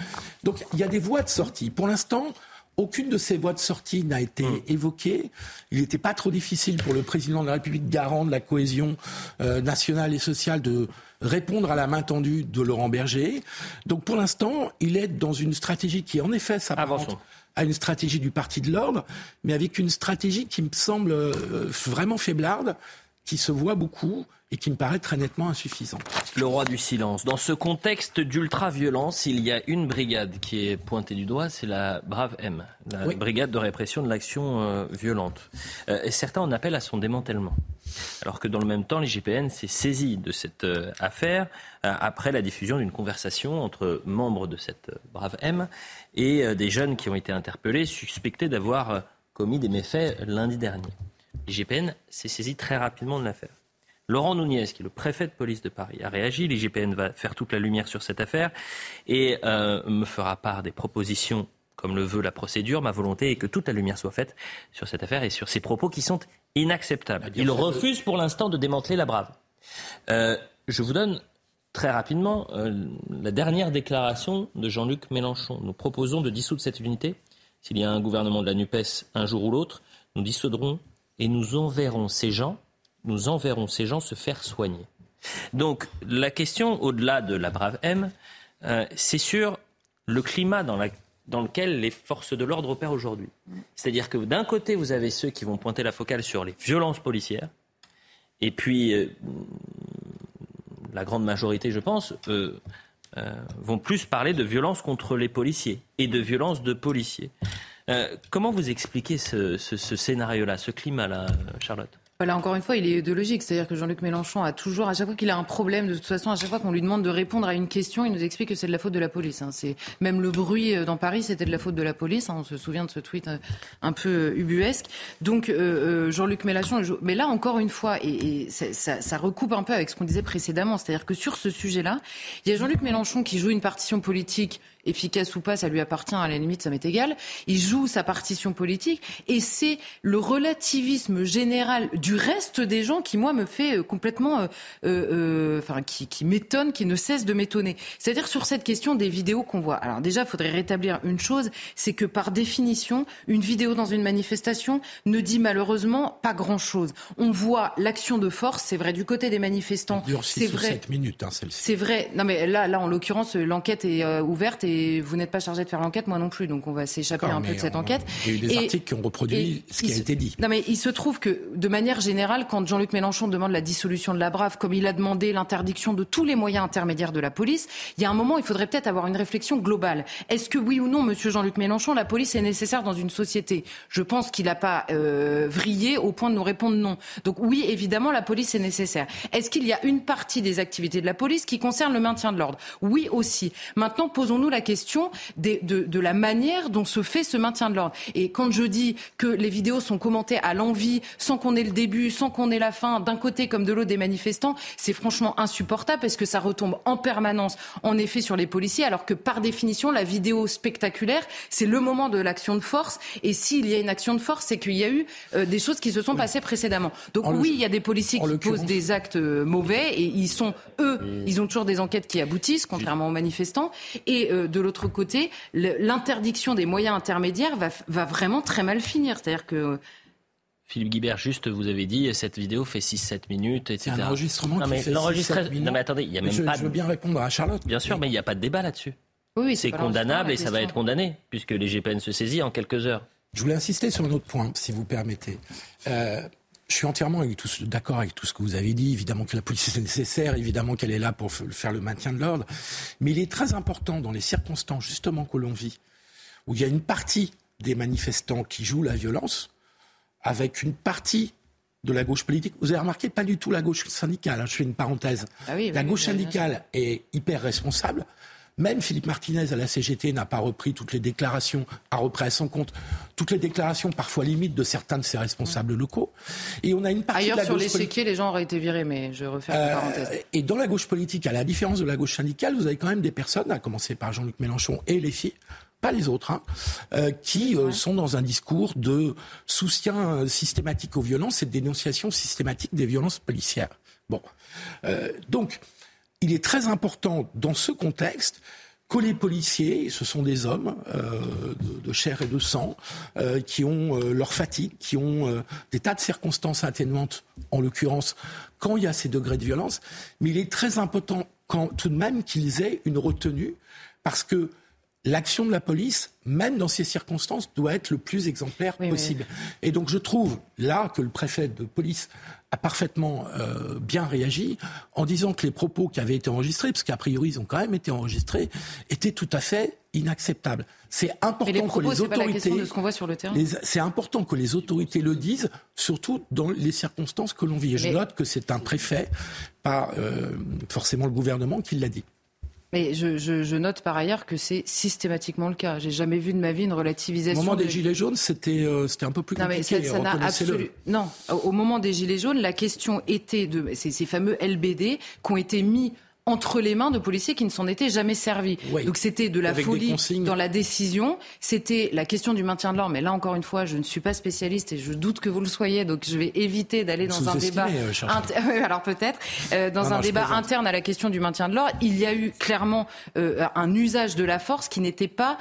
Donc il y a des voies de sortie. Pour l'instant, aucune de ces voies de sortie n'a été mmh. évoquée. Il n'était pas trop difficile pour le président de la République, garant de la cohésion euh, nationale et sociale, de répondre à la main tendue de Laurent Berger. Donc pour l'instant, il est dans une stratégie qui, en effet, s'apparente à une stratégie du Parti de l'ordre, mais avec une stratégie qui me semble euh, vraiment faiblarde, qui se voit beaucoup et qui me paraît très nettement insuffisante. Le roi du silence. Dans ce contexte d'ultra-violence, il y a une brigade qui est pointée du doigt, c'est la Brave M, la brigade de répression de l'action euh, violente. Euh, et certains en appellent à son démantèlement. Alors que dans le même temps, l'IGPN s'est saisi de cette affaire après la diffusion d'une conversation entre membres de cette Brave M et euh, des jeunes qui ont été interpellés, suspectés d'avoir euh, commis des méfaits lundi dernier. L'IGPN s'est saisi très rapidement de l'affaire. Laurent Nouniez, qui est le préfet de police de Paris, a réagi. L'IGPN va faire toute la lumière sur cette affaire et euh, me fera part des propositions comme le veut la procédure. Ma volonté est que toute la lumière soit faite sur cette affaire et sur ces propos qui sont inacceptables. Il refuse pour l'instant de démanteler la brave. je vous donne très rapidement euh, la dernière déclaration de Jean-Luc Mélenchon. Nous proposons de dissoudre cette unité. S'il y a un gouvernement de la NUPES un jour ou l'autre, nous dissoudrons et nous enverrons ces gens, nous enverrons ces gens se faire soigner. Donc la question, au-delà de la brave M, euh, c'est sur le climat dans, lequel les forces de l'ordre opèrent aujourd'hui. C'est-à-dire que d'un côté, vous avez ceux qui vont pointer la focale sur les violences policières, et puis euh, la grande majorité, je pense, euh, vont plus parler de violence contre les policiers et de violence de policiers. Euh, comment vous expliquez ce scénario-là, ce climat-là, Charlotte? Là, encore une fois, il est idéologique. C'est-à-dire que Jean-Luc Mélenchon a toujours, à chaque fois qu'il a un problème, de toute façon, à chaque fois qu'on lui demande de répondre à une question, il nous explique que c'est de la faute de la police. Hein. C'est Même le bruit euh, dans Paris, c'était de la faute de la police. Hein. On se souvient de ce tweet euh, un peu ubuesque. Donc, Jean-Luc Mélenchon... Mais là, encore une fois, et, ça, recoupe un peu avec ce qu'on disait précédemment, c'est-à-dire que sur ce sujet-là, il y a Jean-Luc Mélenchon qui joue une partition politique efficace ou pas, ça lui appartient, à la limite, ça m'est égal. Il joue sa partition politique et c'est le relativisme général du reste des gens qui, moi, me fait euh, complètement, euh, euh, enfin, qui, qui m'étonne, qui ne cesse de m'étonner. C'est-à-dire sur cette question des vidéos qu'on voit. Alors déjà, il faudrait rétablir une chose, c'est que par définition, une vidéo dans une manifestation ne dit malheureusement pas grand-chose. On voit l'action de force, c'est vrai du côté des manifestants. C'est vrai. minutes, hein, C'est vrai. Non mais là, là, en l'occurrence, l'enquête est ouverte et et vous n'êtes pas chargé de faire l'enquête, moi non plus, donc on va s'échapper un peu de cette enquête. Il y a eu des Et- articles qui ont reproduit ce qui a se- été dit. Non, mais il se trouve que, de manière générale, quand Jean-Luc Mélenchon demande la dissolution de la BRAF, comme il a demandé l'interdiction de tous les moyens intermédiaires de la police, il y a un moment, il faudrait peut-être avoir une réflexion globale. Est-ce que oui ou non, Monsieur Jean-Luc Mélenchon, la police est nécessaire dans une société? Je pense qu'il n'a pas euh, vrillé au point de nous répondre non. Donc oui, évidemment, la police est nécessaire. Est-ce qu'il y a une partie des activités de la police qui concerne le maintien de l'ordre? Oui aussi. Maintenant, posons-nous la question des- de, de la manière dont se fait ce maintien de l'ordre. Et quand je dis que les vidéos sont commentées à l'envie, sans qu'on ait le début, sans qu'on ait la fin, d'un côté comme de l'autre des manifestants, c'est franchement insupportable parce que ça retombe en permanence, en effet, sur les policiers, alors que par définition, la vidéo spectaculaire, c'est le moment de l'action de force. Et s'il y a une action de force, c'est qu'il y a eu euh, des choses qui se sont passées précédemment. Donc En oui, il y a des policiers qui posent des actes euh, mauvais et ils sont, eux, ils ont toujours des enquêtes qui aboutissent, contrairement aux manifestants. Et euh, de l'autre côté, l'interdiction des moyens intermédiaires va, va vraiment très mal finir. C'est-à-dire que Philippe Guibert, juste, vous avez dit, cette vidéo fait 6-7 minutes, etc. C'est un enregistrement non, qui mais fait l'enregistrement- 6-7 minutes. Non, mais attendez, il n'y a Mais même je, pas. je veux bien répondre à Charlotte. Bien sûr, mais il n'y a pas de débat là-dessus. oui, C'est condamnable et ça va être condamné, puisque les GPN se saisit en quelques heures. Je voulais insister sur un autre point, si vous permettez. Euh, je suis entièrement d'accord avec tout ce que vous avez dit. Évidemment que la police est nécessaire, évidemment qu'elle est là pour faire le maintien de l'ordre. Mais il est très important dans les circonstances justement que l'on vit, où il y a une partie des manifestants qui jouent la violence, avec une partie de la gauche politique. Vous avez remarqué, pas du tout la gauche syndicale. hein, je fais une parenthèse. Ah oui, la gauche syndicale est hyper responsable. Même Philippe Martinez à la CGT n'a pas repris toutes les déclarations, a repris à son compte toutes les déclarations, parfois limites, de certains de ses responsables locaux. Et on a une partie Ailleurs, de la sur gauche politique. l'échiquier, les gens auraient été virés, mais je refais la Euh, parenthèse. et dans la gauche politique, à la différence de la gauche syndicale, vous avez quand même des personnes, à commencer par Jean-Luc Mélenchon et les filles, pas les autres, hein, euh, qui euh, sont dans un discours de soutien systématique aux violences et de dénonciation systématique des violences policières. Bon, Euh, donc il est très important dans ce contexte que les policiers, ce sont des hommes euh, de, chair et de sang, euh, qui ont euh, leur fatigue, qui ont euh, des tas de circonstances atténuantes, en l'occurrence, quand il y a ces degrés de violence. Mais il est très important quand, tout de même qu'ils aient une retenue, parce que l'action de la police, même dans ces circonstances, doit être le plus exemplaire Oui, possible. Et donc je trouve là que le préfet de police a parfaitement euh, bien réagi en disant que les propos qui avaient été enregistrés, parce qu'a priori ils ont quand même été enregistrés, étaient tout à fait inacceptables. C'est important les que les c'est pas la autorités question de ce qu'on voit sur le terrain. les- C'est important que les autorités le disent, surtout dans les circonstances que l'on vit. Et je Mais- note que c'est un préfet, pas euh, forcément le gouvernement, qui l'a dit. Mais je, je- je note par ailleurs que c'est systématiquement le cas. J'ai jamais vu de ma vie une Au relativisation. moment des de- Gilets jaunes, c'était euh, c'était un peu plus Non mais ça absolu... Non, au au moment des gilets jaunes, la question était de ces, ces fameux LBD qui ont été mis entre les mains de policiers qui ne s'en étaient jamais servis. Oui. Donc c'était de la Avec folie dans la décision. C'était la question du maintien de l'ordre. Mais là encore une fois, je ne suis pas spécialiste et je doute que vous le soyez. Donc je vais éviter d'aller dans un débat. euh, Alors peut-être Euh, dans Non, un non, débat interne à la question du maintien de l'ordre, il y a eu clairement euh, un usage de la force qui n'était pas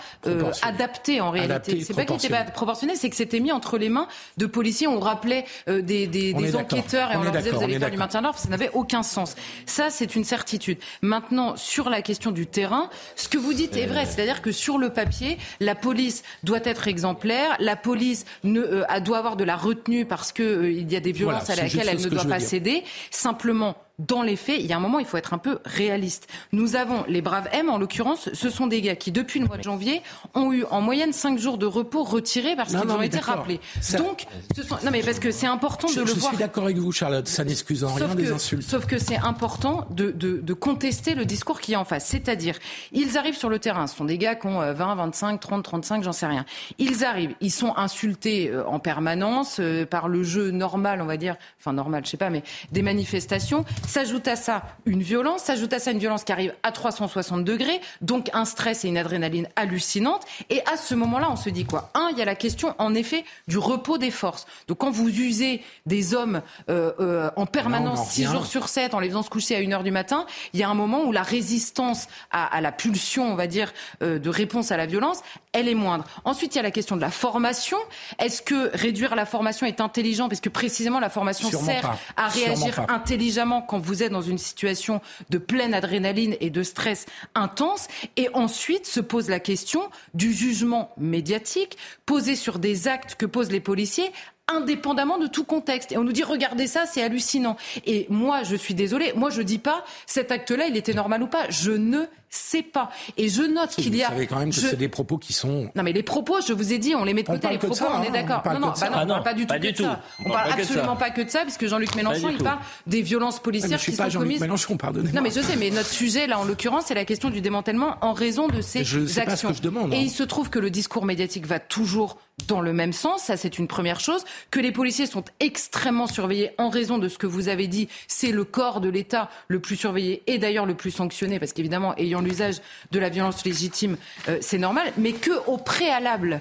adapté en réalité. C'est pas qu'il n'était pas proportionné. c'est que c'était mis entre les mains de policiers. On rappelait des, des, On des est d'accord. enquêteurs et on, leur disait vous allez faire du maintien de l'ordre. Ça n'avait aucun sens. Ça, c'est une certitude. Maintenant, sur la question du terrain, ce que vous dites est vrai. C'est-à-dire que sur le papier, la police doit être exemplaire. La police ne, euh, doit avoir de la retenue parce que euh, il y a des violences Voilà, à laquelle elle ne doit pas céder. Simplement, dans les faits, il y a un moment, il faut être un peu réaliste. Nous avons les braves M, en l'occurrence, ce sont des gars qui, depuis le mois de janvier, ont eu en moyenne 5 jours de repos retirés parce qu'ils ont été rappelés. Ça- Donc, ce sont... non mais parce que c'est important Je, de le je voir. suis d'accord avec vous, Charlotte. Ça n'excuse en rien Sauf des que, insultes. sauf que c'est important de, de, de contester le discours qui est en face. C'est-à-dire, ils arrivent sur le terrain. Ce sont des gars qui ont euh, 20, 25, 30, 35, j'en sais rien. Ils arrivent, ils sont insultés euh, en permanence euh, par le jeu normal, on va dire, enfin normal, je sais pas, mais des manifestations. S'ajoute à ça une violence, s'ajoute à ça une violence qui arrive à 360 degrés, donc un stress et une adrénaline hallucinante. Et à ce moment-là, on se dit quoi? Un, il y a la question, en effet, du repos des forces. Donc quand vous usez des hommes euh, euh, en permanence, en 6 revient. jours sur 7, en les faisant se coucher à 1h du matin, il y a un moment où la résistance à, à la pulsion, on va dire, euh, de réponse à la violence, elle est moindre. Ensuite, il y a la question de la formation. Est-ce que réduire la formation est intelligent? Parce que précisément, la formation Sûrement sert pas. à réagir intelligemment quand vous êtes dans une situation de pleine adrénaline et de stress intense. Et ensuite se pose la question du jugement médiatique posé sur des actes que posent les policiers indépendamment de tout contexte. Et on nous dit, regardez ça, c'est hallucinant. Et moi, je suis désolée, moi, je dis pas, cet acte-là, il était normal ou pas. Je ne sais pas. Et je note qu'il y a. Vous savez quand même que c'est des propos qui sont. Non, mais les propos, je vous ai dit, on les met de côté. Les propos, on est hein, d'accord. Non, non, bah non, on parle pas du tout, de ça. On, parle, absolument pas que de ça, parce que Jean-Luc Mélenchon, il parle des violences policières qui sont commises. Mélenchon, pardonnez-moi. Non, mais je sais, mais notre sujet, là, en l'occurrence, c'est la question du démantèlement en raison de ces je sais actions. Pas ce que je demande, Et il se trouve que le discours médiatique va toujours dans le même sens, ça c'est une première chose, que les policiers sont extrêmement surveillés en raison de ce que vous avez dit, c'est le corps de l'État le plus surveillé et d'ailleurs le plus sanctionné, parce qu'évidemment, ayant l'usage de la violence légitime, euh, c'est normal, mais que au préalable,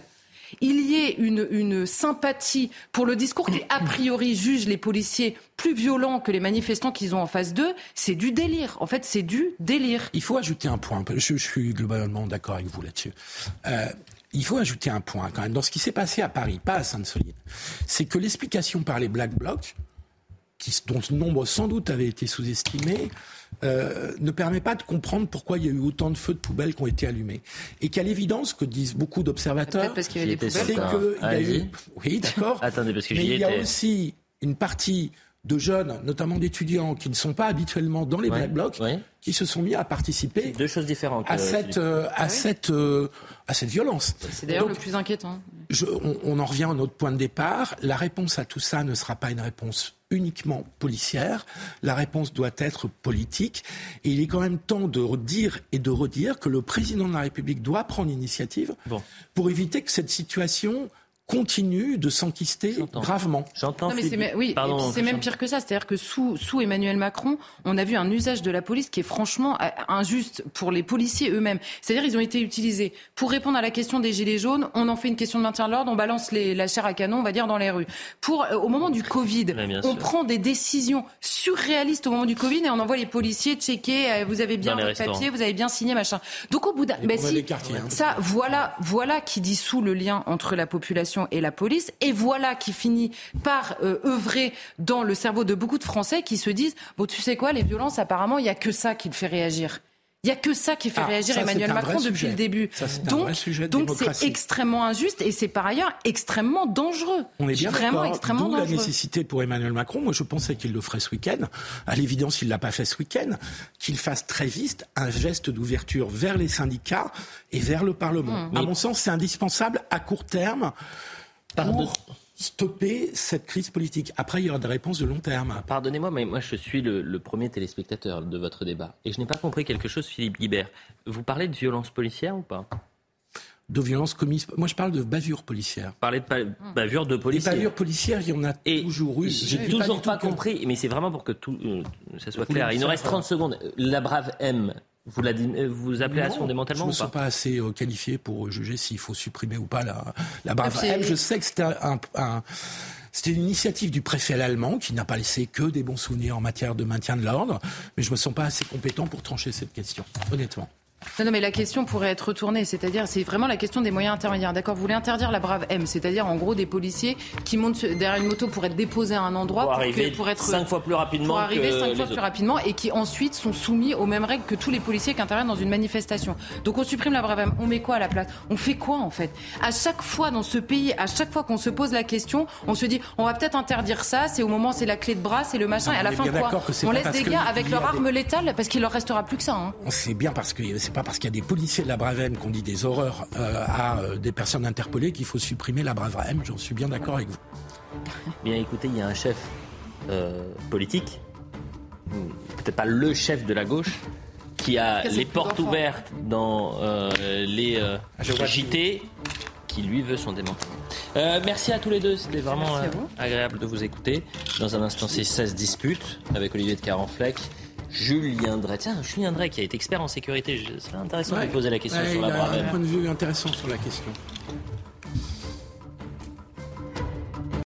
il y ait une, sympathie pour le discours qui, a priori, juge les policiers plus violents que les manifestants qu'ils ont en face d'eux, c'est du délire. En fait, c'est du délire. Il faut ajouter un point. Je, suis globalement d'accord avec vous là-dessus. Euh, il faut ajouter un point quand même dans ce qui s'est passé à Paris, pas à Sainte-Soline. C'est que l'explication par les Black Blocs, dont le nombre sans doute avait été sous-estimé, euh, ne permet pas de comprendre pourquoi il y a eu autant de feux de poubelle qui ont été allumés. Et qu'à l'évidence, que disent beaucoup d'observateurs, c'est qu'il y a eu... Oui, d'accord. Attendez, parce que Mais il y a aussi une partie de jeunes, notamment d'étudiants, qui ne sont pas habituellement dans les Black Blocs, qui se sont mis à participer. Deux choses différentes. À euh, cette, euh, à, ah cette, euh, à cette violence. C'est d'ailleurs le plus inquiétant. Je, on, on, en revient à notre point de départ. La réponse à tout ça ne sera pas une réponse uniquement policière. La réponse doit être politique. Et il est quand même temps de dire et de redire que le président de la République doit prendre l'initiative bon. pour éviter que cette situation continue de s'enquister gravement. J'entends. oui, c'est même pire que ça. C'est-à-dire que sous, sous Emmanuel Macron, on a vu un usage de la police qui est franchement euh, injuste pour les policiers eux-mêmes. C'est-à-dire ils ont été utilisés pour répondre à la question des gilets jaunes. On en fait une question de maintien de l'ordre, on balance les, la chair à canon, on va dire dans les rues. Pour euh, au moment du Covid, on prend des décisions surréalistes au moment du Covid et on envoie les policiers checker. Euh, vous avez bien votre papier, vous avez bien signé machin. Donc au bout d'un, si, hein. ça, voilà, voilà qui dissout le lien entre la population et la police. Et voilà qui finit par euh, œuvrer dans le cerveau de beaucoup de Français qui se disent bon, tu sais quoi, les violences, apparemment, il n'y a que ça qui le fait réagir. Il n'y a que ça qui fait ah, réagir Emmanuel Macron depuis le début. donc, donc c'est extrêmement injuste et c'est par ailleurs extrêmement dangereux. On est bien vraiment extrêmement dangereux. la nécessité pour Emmanuel Macron. Moi, je pensais qu'il le ferait ce week-end. À l'évidence, il l'a pas fait ce week-end. Qu'il fasse très vite un geste d'ouverture vers les syndicats et vers le Parlement. Mmh. À mon sens, c'est indispensable à court terme pour stopper cette crise politique. Après, il y aura des réponses de long terme. Pardonnez-moi, mais moi, je suis le, premier téléspectateur de votre débat. Et je n'ai pas compris quelque chose, Philippe Guibert. Vous parlez de violence policière ou pas? De violence commise. Moi, je parle de bavure policière. Vous parlez de bavure de policière. Les bavures policières, il y en a toujours eu. J'ai toujours pas, compris, mais c'est vraiment pour que tout euh, ça soit clair. Il nous reste 30 secondes. La brave M, vous, euh, vous appelez à son démantèlement Je ne me sens pas, assez euh, qualifié pour juger s'il faut supprimer ou pas la, la M. Je sais que c'était un, un c'était une initiative du préfet allemand qui n'a pas laissé que des bons souvenirs en matière de maintien de l'ordre, mais je me sens pas assez compétent pour trancher cette question, honnêtement. Non, non, mais la question pourrait être retournée, c'est-à-dire c'est vraiment la question des moyens intermédiaires. D'accord, vous voulez interdire la brave M, c'est-à-dire en gros des policiers qui montent derrière une moto pour être déposés à un endroit pour, arriver pour être cinq fois plus rapidement, pour arriver cinq fois plus rapidement et qui ensuite sont soumis aux mêmes règles que tous les policiers qui interviennent dans une manifestation. Donc on supprime la brave M, on met quoi à la place? On fait quoi en fait? À chaque fois dans ce pays, à chaque fois qu'on se pose la question, on se dit on va peut-être interdire ça. C'est au moment c'est la clé de bras, c'est le machin. et à la fin quoi? On laisse des gars avec leur arme létale parce qu'il leur restera plus que ça. Hein. C'est bien parce que c'est pas parce qu'il y a des policiers de la Bravem qu'on dit des horreurs euh, à euh, des personnes interpellées qu'il faut supprimer la Bravem. J'en suis bien d'accord avec vous. Bien écoutez, il y a un chef euh, politique, peut-être pas le chef de la gauche, qui a les portes ouvertes dans les JT, qui lui veut son démantèlement. merci à tous les deux, c'était vraiment agréable de vous écouter. Dans un instant, c'est 16 disputes avec Olivier de Carenfleck. Julien Drey. Tiens, Julien Drey qui a été expert en sécurité. C'est intéressant de poser la question sur la Il a un point de vue intéressant sur la question.